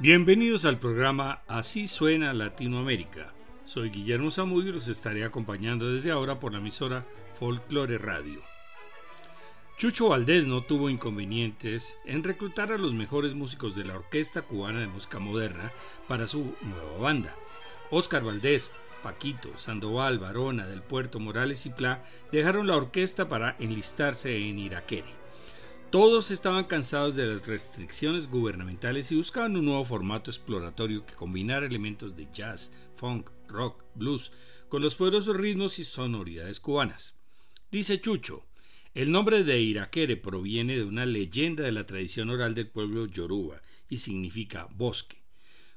Bienvenidos al programa Así suena Latinoamérica. Soy Guillermo Zamudio y los estaré acompañando desde ahora por la emisora Folklore Radio. Chucho Valdés no tuvo inconvenientes en reclutar a los mejores músicos de la Orquesta Cubana de Música Moderna para su nueva banda. Oscar Valdés, Paquito, Sandoval, Varona, Del Puerto, Morales y Pla dejaron la orquesta para enlistarse en Iraquere. Todos estaban cansados de las restricciones gubernamentales y buscaban un nuevo formato exploratorio que combinara elementos de jazz, funk, rock, blues, con los poderosos ritmos y sonoridades cubanas. Dice Chucho, el nombre de Iraquere proviene de una leyenda de la tradición oral del pueblo yoruba y significa bosque.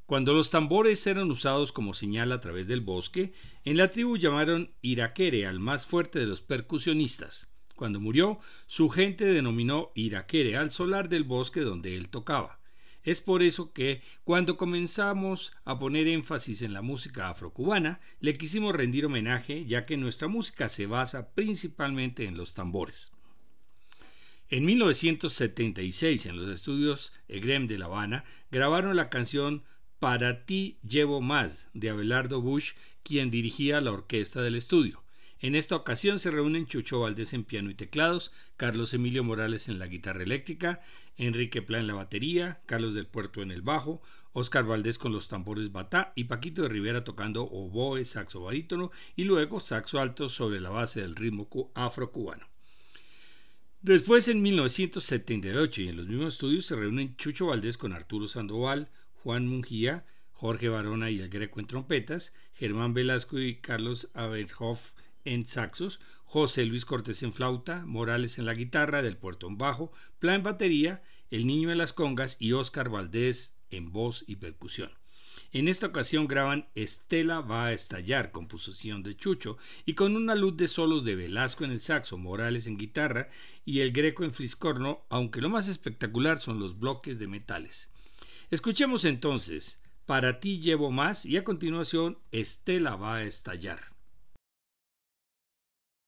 Cuando los tambores eran usados como señal a través del bosque, en la tribu llamaron Iraquere al más fuerte de los percusionistas. Cuando murió, su gente denominó Iraquere al solar del bosque donde él tocaba. Es por eso que, cuando comenzamos a poner énfasis en la música afrocubana, le quisimos rendir homenaje, ya que nuestra música se basa principalmente en los tambores. En 1976, en los estudios EGREM de La Habana, grabaron la canción Para ti llevo más de Abelardo Bush, quien dirigía la orquesta del estudio. En esta ocasión se reúnen Chucho Valdés en piano y teclados, Carlos Emilio Morales en la guitarra eléctrica, Enrique Pla en la batería, Carlos del Puerto en el bajo, Oscar Valdés con los tambores batá y Paquito de Rivera tocando oboe, saxo barítono y luego saxo alto sobre la base del ritmo afrocubano. Después, en 1978 y en los mismos estudios se reúnen Chucho Valdés con Arturo Sandoval, Juan Mungía, Jorge Barona y el Greco en trompetas, Germán Velasco y Carlos Aberhoff en saxos, José Luis Cortés en flauta, Morales en la guitarra, del puerto en bajo, Plan en batería, El Niño en las congas y Óscar Valdés en voz y percusión. En esta ocasión graban Estela va a estallar, composición de Chucho, y con una luz de solos de Velasco en el saxo, Morales en guitarra y el Greco en fliscorno, aunque lo más espectacular son los bloques de metales. Escuchemos entonces, Para ti llevo más y a continuación Estela va a estallar.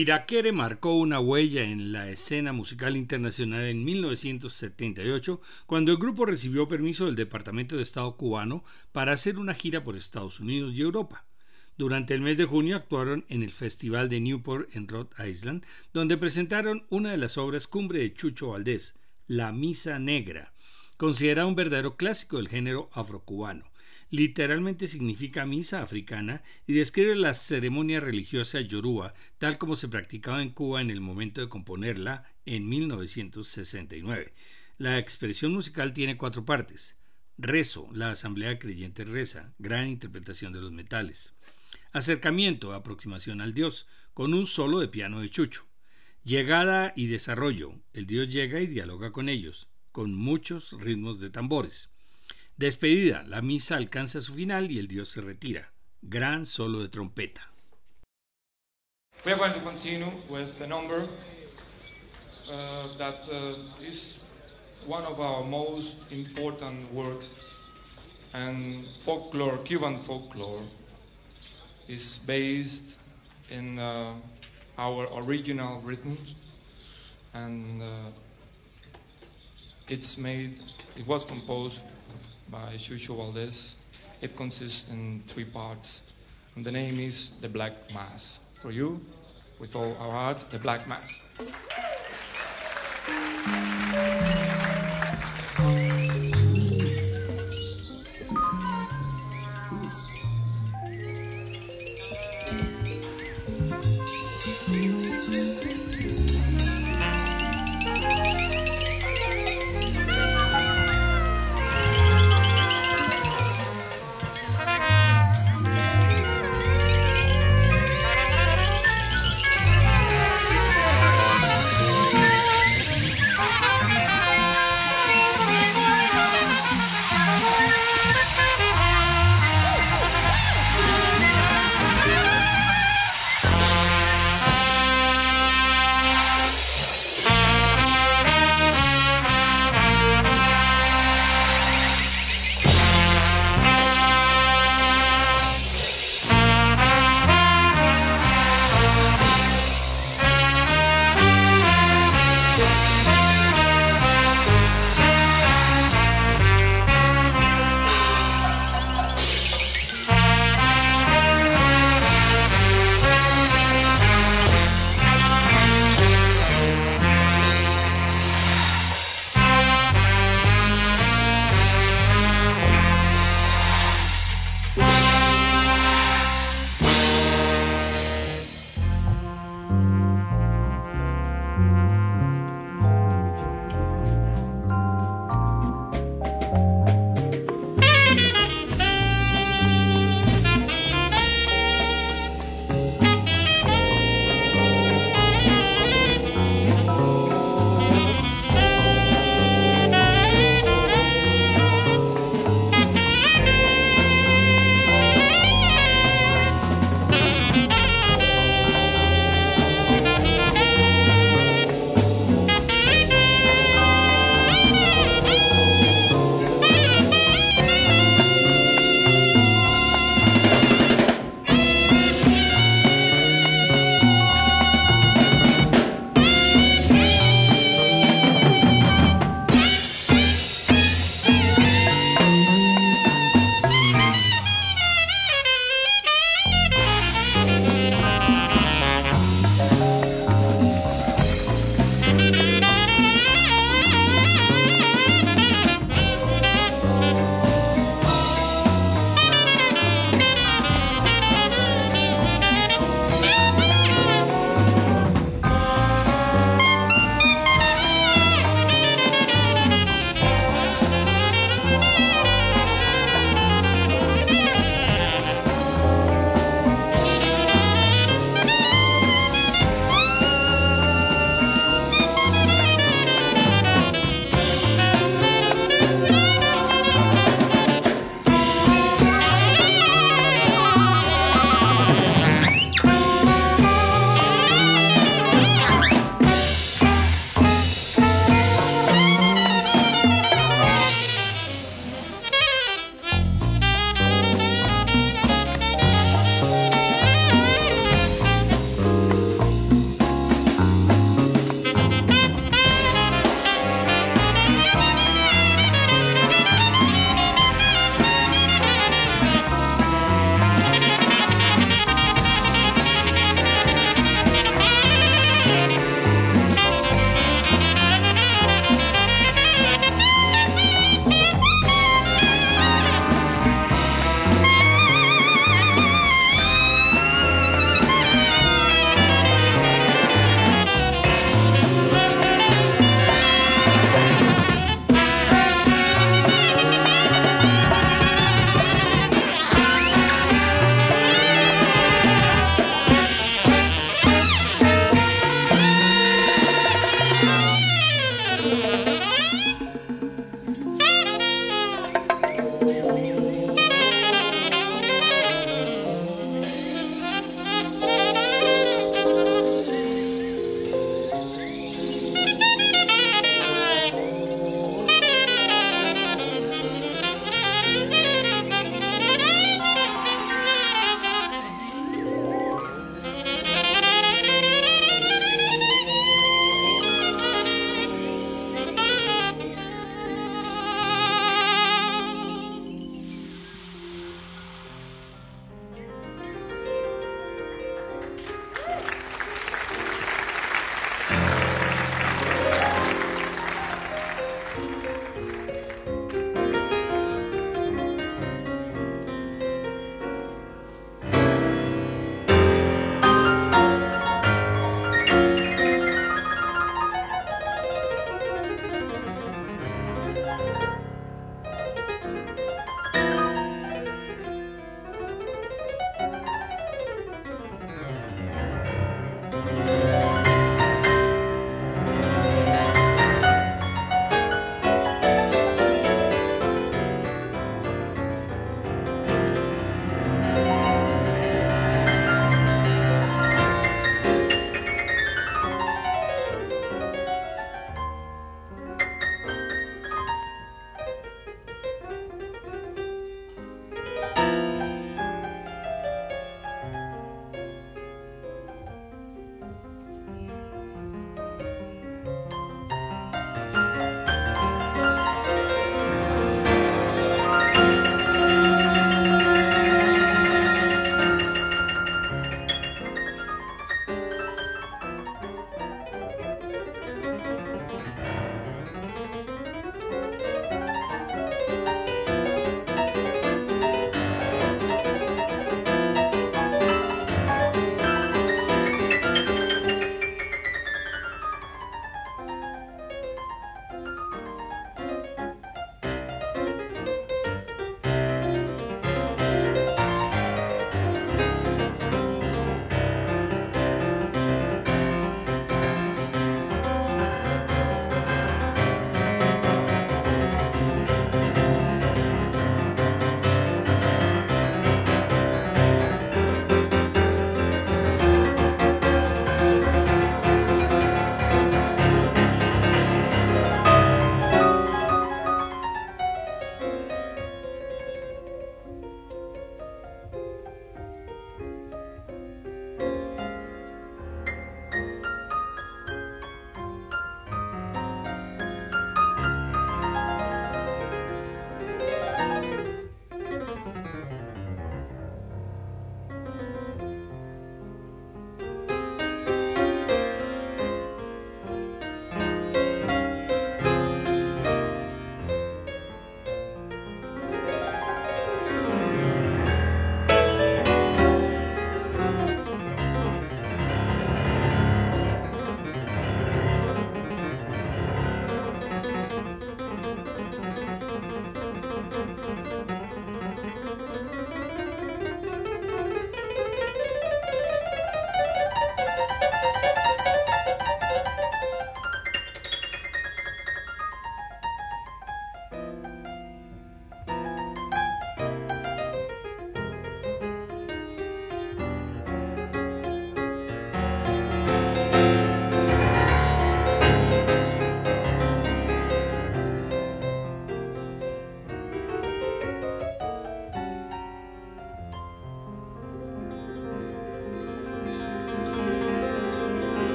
Irakere marcó una huella en la escena musical internacional en 1978 cuando el grupo recibió permiso del Departamento de Estado cubano para hacer una gira por Estados Unidos y Europa. Durante el mes de junio actuaron en el Festival de Newport en Rhode Island, donde presentaron una de las obras cumbre de Chucho Valdés, La Misa Negra, considerada un verdadero clásico del género afrocubano literalmente significa misa africana y describe la ceremonia religiosa yoruba tal como se practicaba en Cuba en el momento de componerla en 1969. La expresión musical tiene cuatro partes. Rezo, la asamblea creyente reza, gran interpretación de los metales. Acercamiento, aproximación al Dios, con un solo de piano de chucho. Llegada y desarrollo, el Dios llega y dialoga con ellos, con muchos ritmos de tambores. Despedida, la misa alcanza su final y el Dios se retira. Gran solo de trompeta. We are going to continue with a number uh, that uh, is one of our most important works and folklore, Cuban folklore, is based in uh, our original rhythms and uh, it's made, it was composed by Chucho Valdez. It consists in three parts. And the name is The Black Mass. For you, with all our heart, The Black Mass.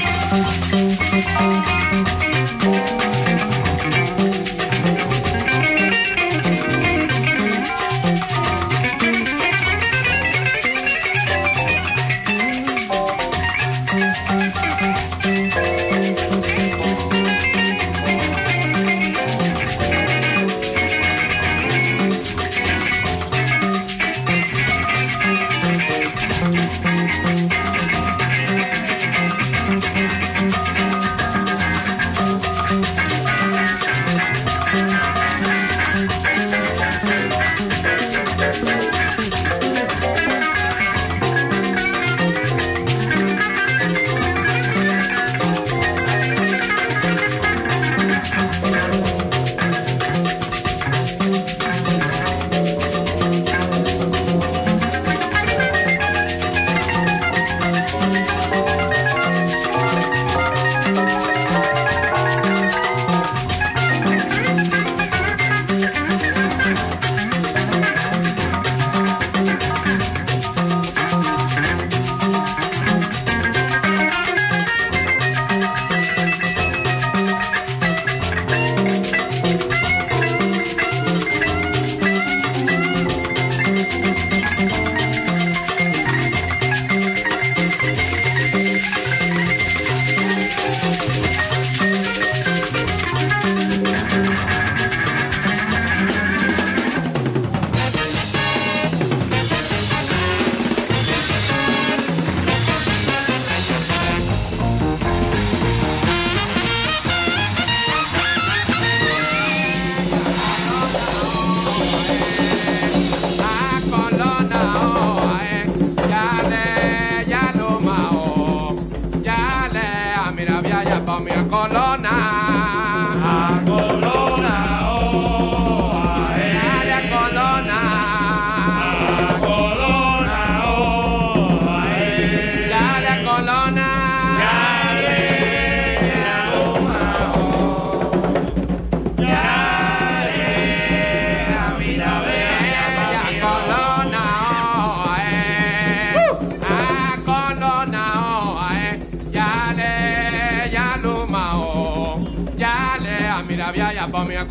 Thank you.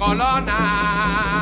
Colona.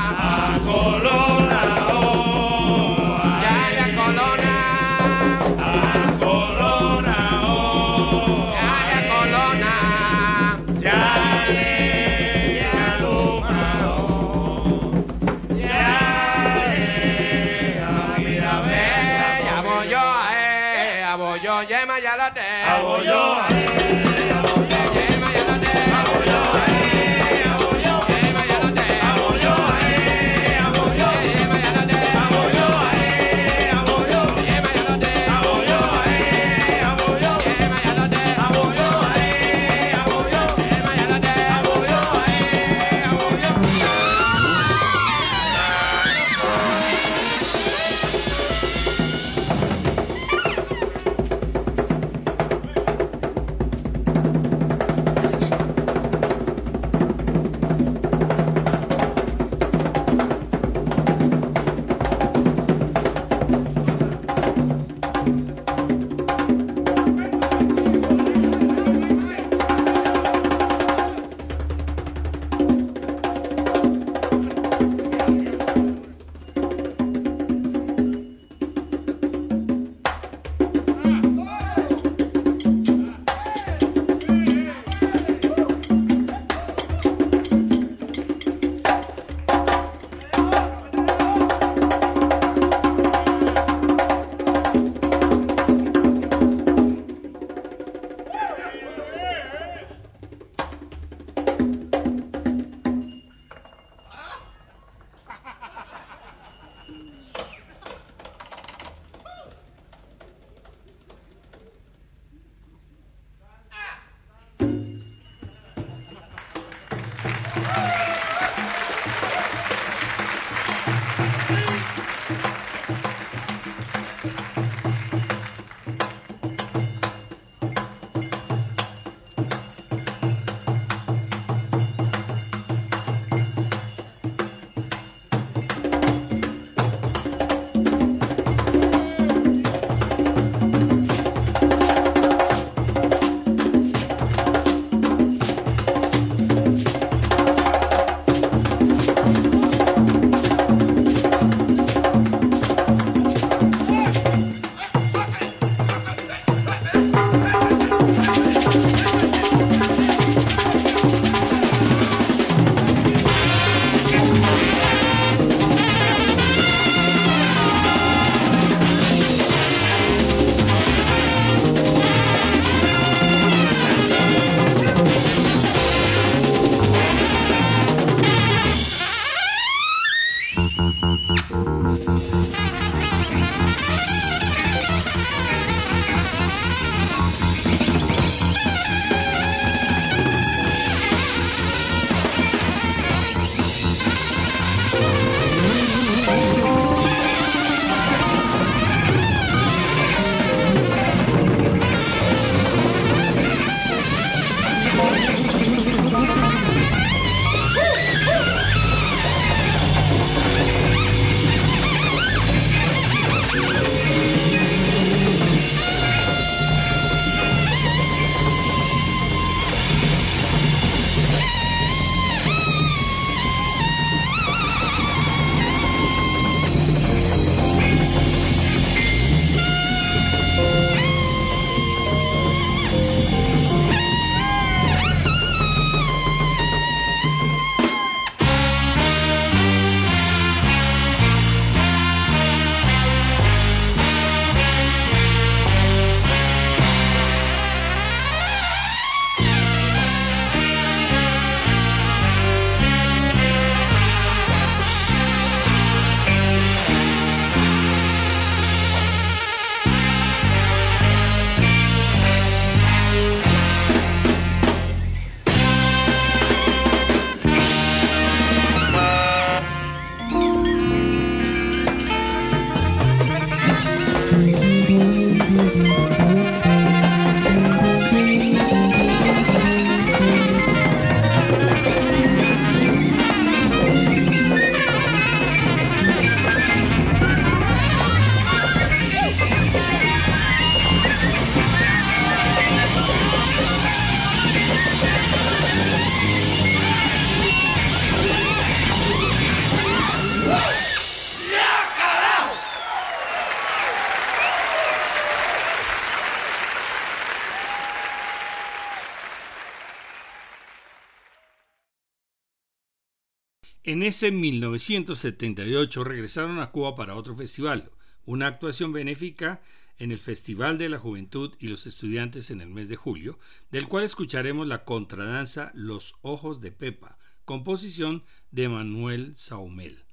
En ese 1978 regresaron a Cuba para otro festival, una actuación benéfica en el Festival de la Juventud y los Estudiantes en el mes de julio, del cual escucharemos la contradanza Los Ojos de Pepa, composición de Manuel Saumel.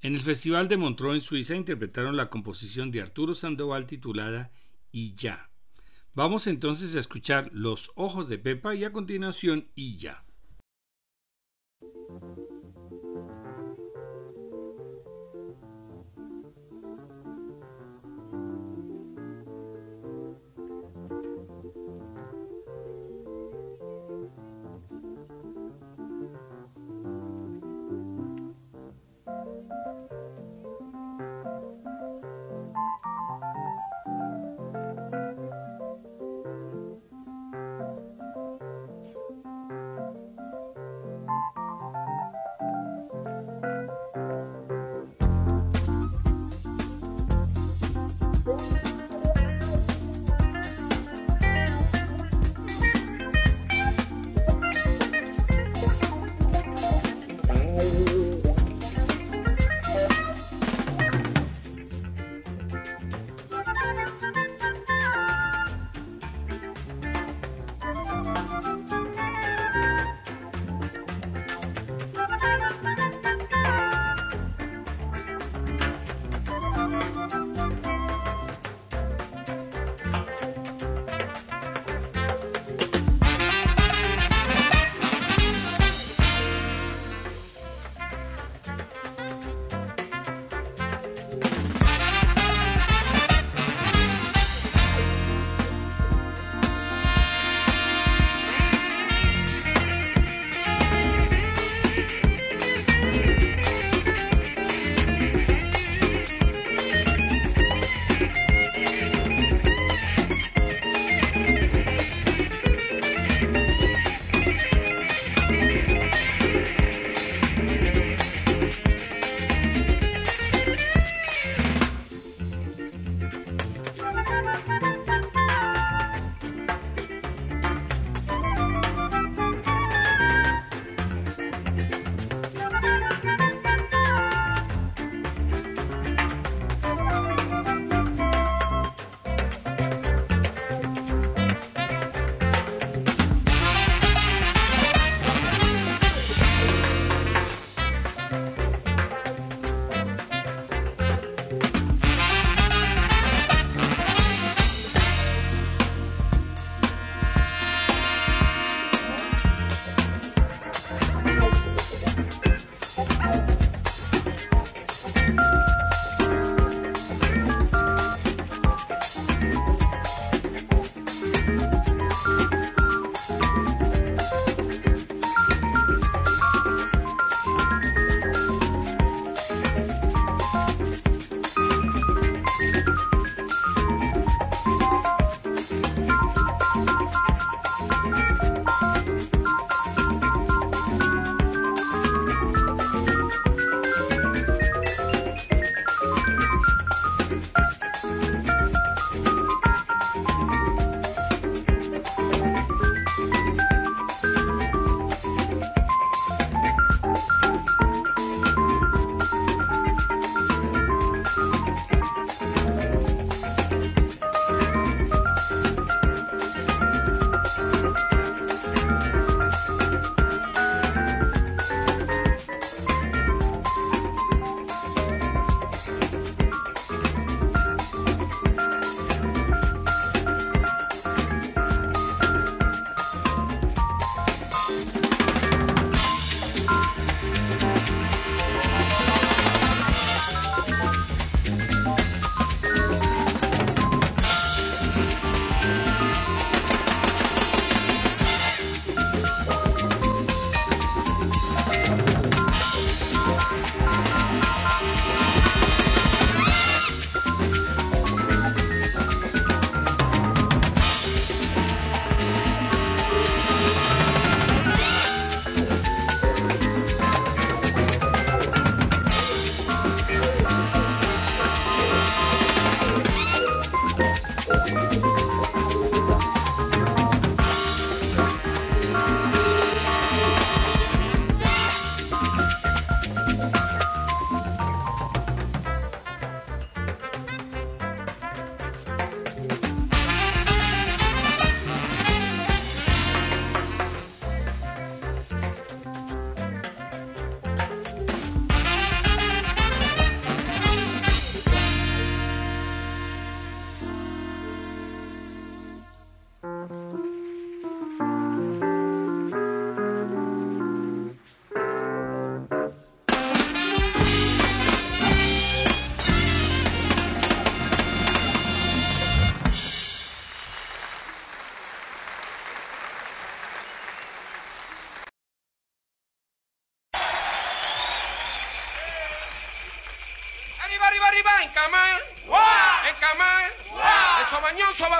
En el Festival de Montreux en Suiza interpretaron la composición de Arturo Sandoval titulada Y ya. Vamos entonces a escuchar Los Ojos de Pepa y a continuación Y ya.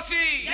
See.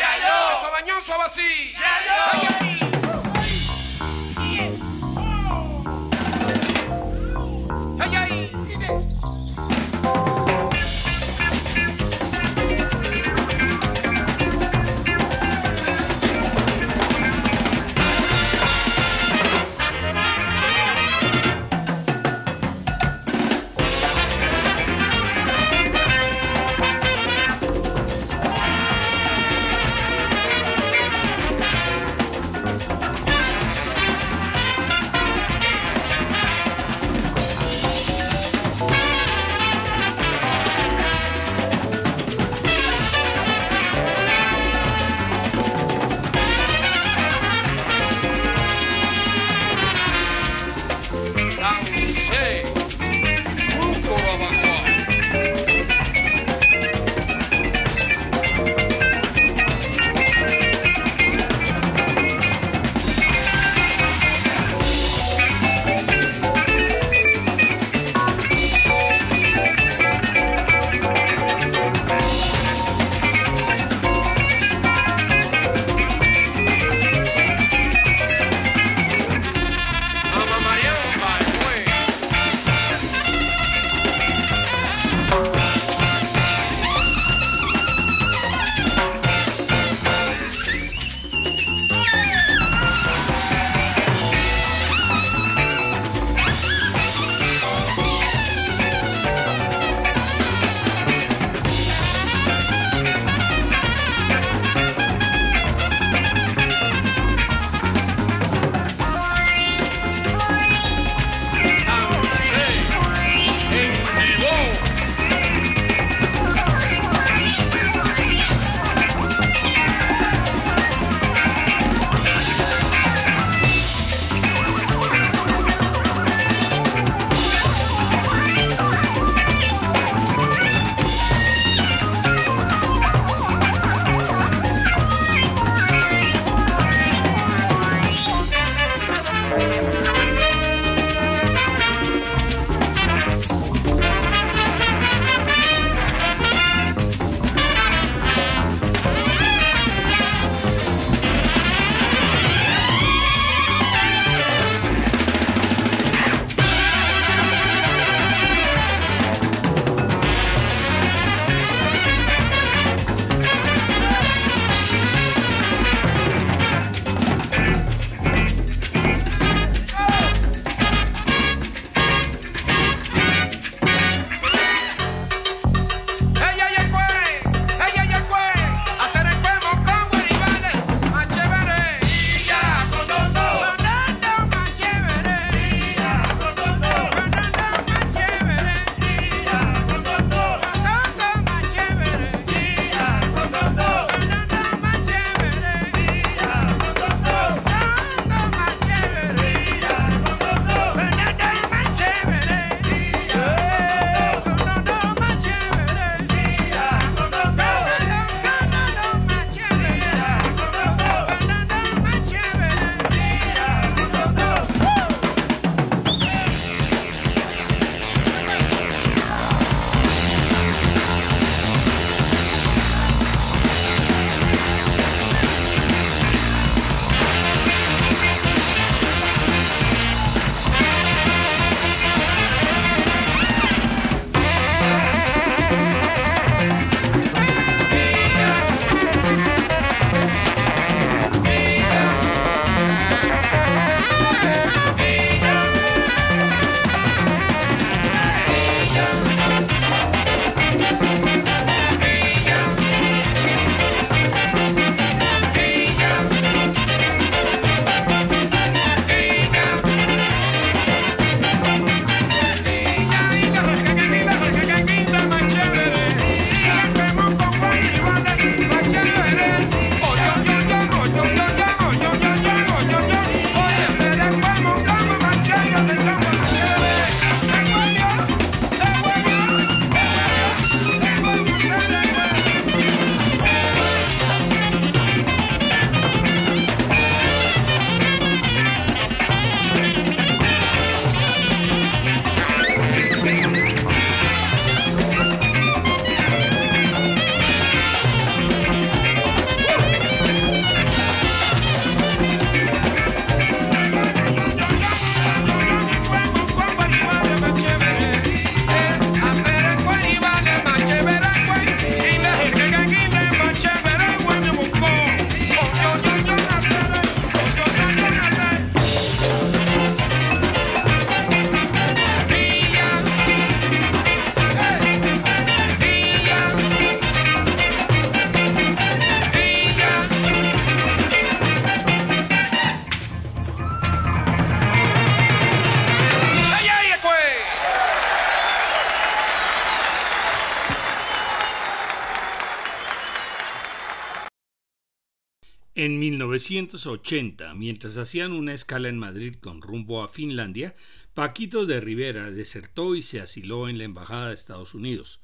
1980, mientras hacían una escala en Madrid con rumbo a Finlandia, Paquito de Rivera desertó y se asiló en la Embajada de Estados Unidos.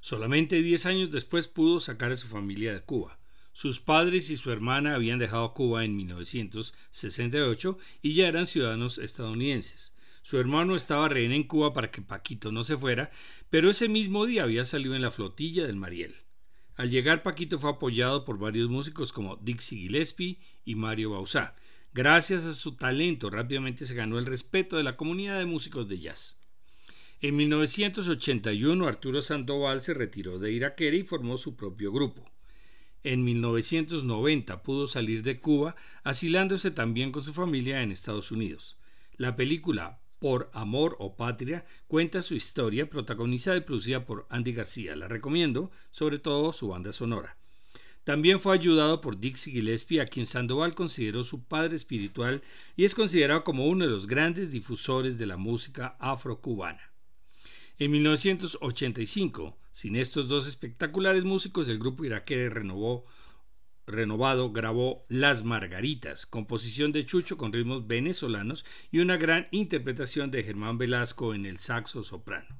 Solamente diez años después pudo sacar a su familia de Cuba. Sus padres y su hermana habían dejado Cuba en 1968 y ya eran ciudadanos estadounidenses. Su hermano estaba rehén en Cuba para que Paquito no se fuera, pero ese mismo día había salido en la flotilla del Mariel. Al llegar Paquito fue apoyado por varios músicos como Dixie Gillespie y Mario Bauzá. Gracias a su talento rápidamente se ganó el respeto de la comunidad de músicos de jazz. En 1981 Arturo Sandoval se retiró de Iraquere y formó su propio grupo. En 1990 pudo salir de Cuba, asilándose también con su familia en Estados Unidos. La película por Amor o Patria cuenta su historia, protagonizada y producida por Andy García. La recomiendo, sobre todo su banda sonora. También fue ayudado por Dixie Gillespie, a quien Sandoval consideró su padre espiritual y es considerado como uno de los grandes difusores de la música afrocubana. En 1985, sin estos dos espectaculares músicos, el grupo iraquere renovó renovado grabó Las Margaritas, composición de Chucho con ritmos venezolanos y una gran interpretación de Germán Velasco en el saxo soprano.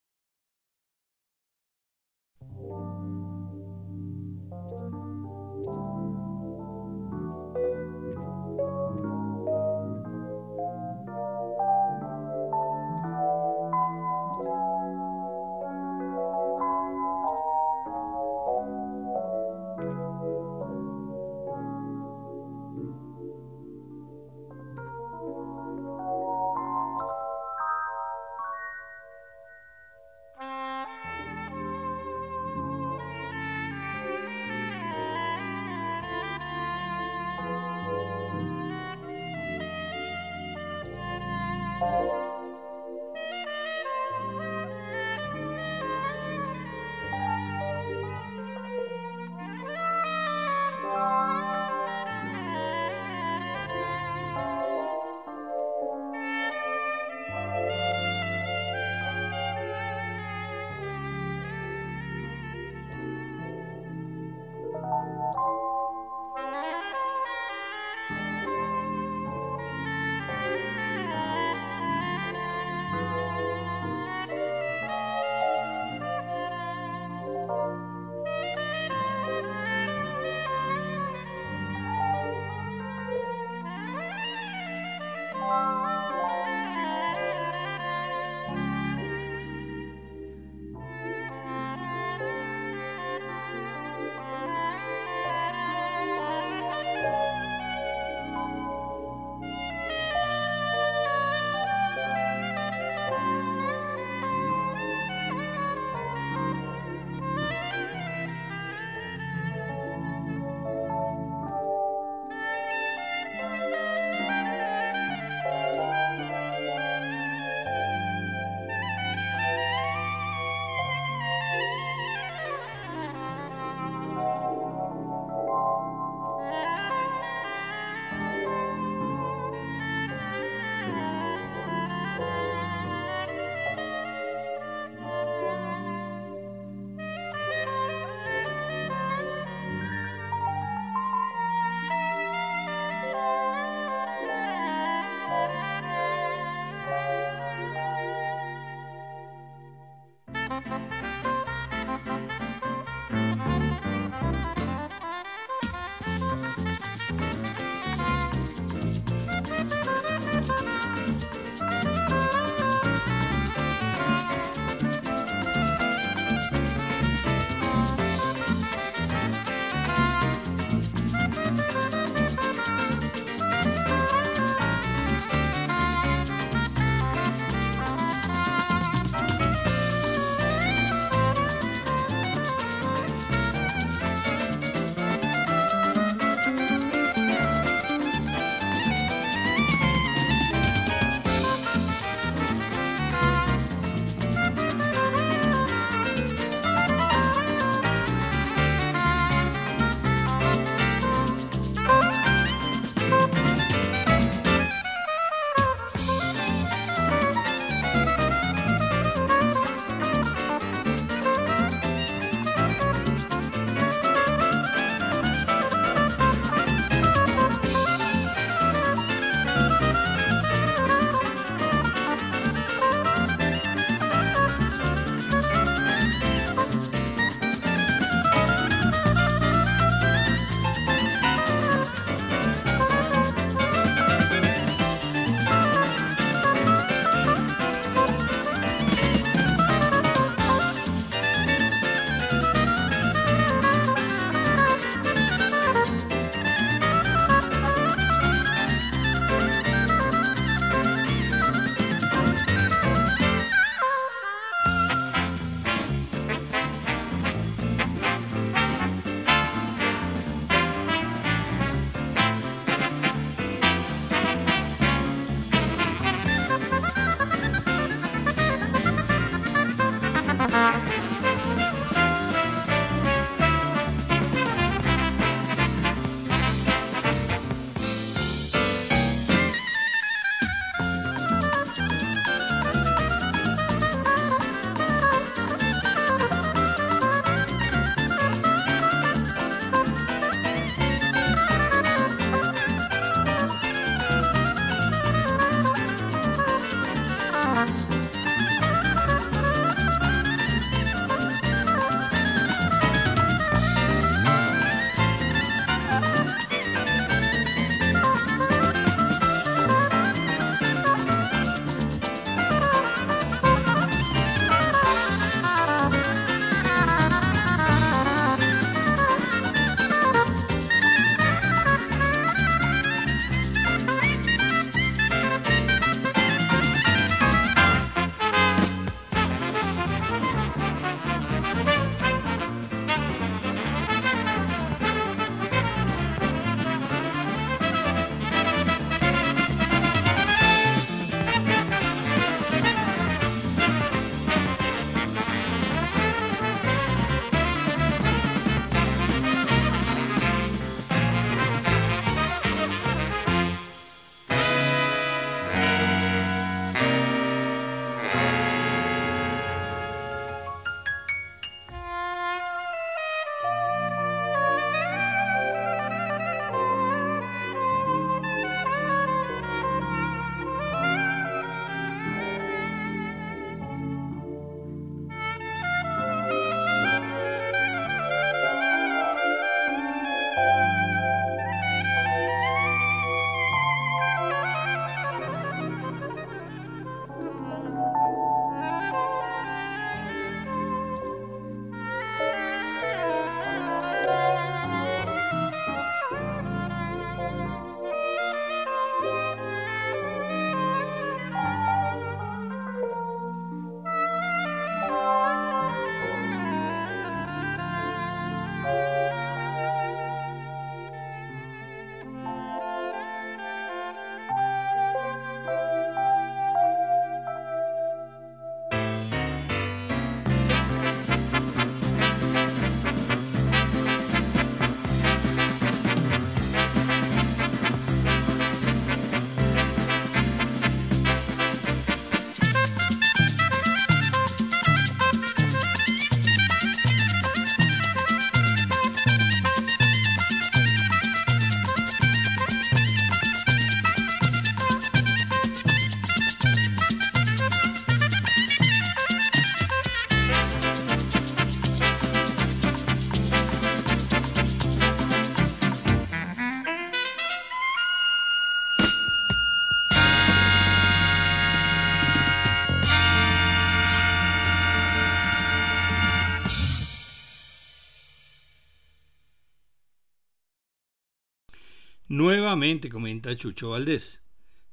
Nuevamente comenta Chucho Valdés.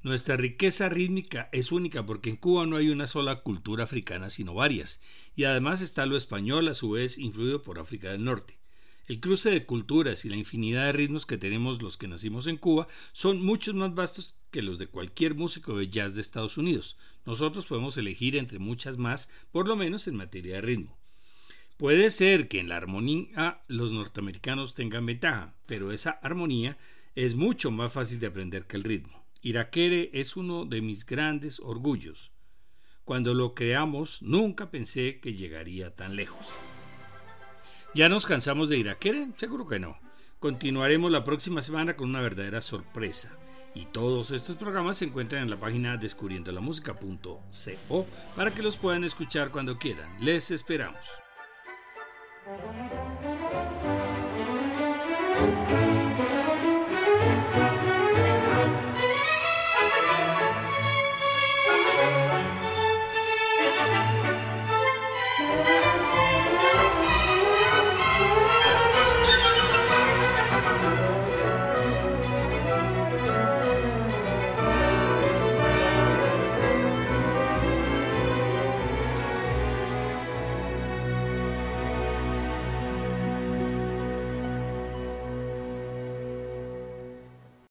Nuestra riqueza rítmica es única porque en Cuba no hay una sola cultura africana, sino varias, y además está lo español a su vez influido por África del Norte. El cruce de culturas y la infinidad de ritmos que tenemos los que nacimos en Cuba son muchos más vastos que los de cualquier músico de jazz de Estados Unidos. Nosotros podemos elegir entre muchas más, por lo menos en materia de ritmo. Puede ser que en la armonía los norteamericanos tengan ventaja, pero esa armonía es mucho más fácil de aprender que el ritmo. Iraquere es uno de mis grandes orgullos. Cuando lo creamos, nunca pensé que llegaría tan lejos. ¿Ya nos cansamos de Iraquere? Seguro que no. Continuaremos la próxima semana con una verdadera sorpresa. Y todos estos programas se encuentran en la página descubriendolamusica.co para que los puedan escuchar cuando quieran. Les esperamos.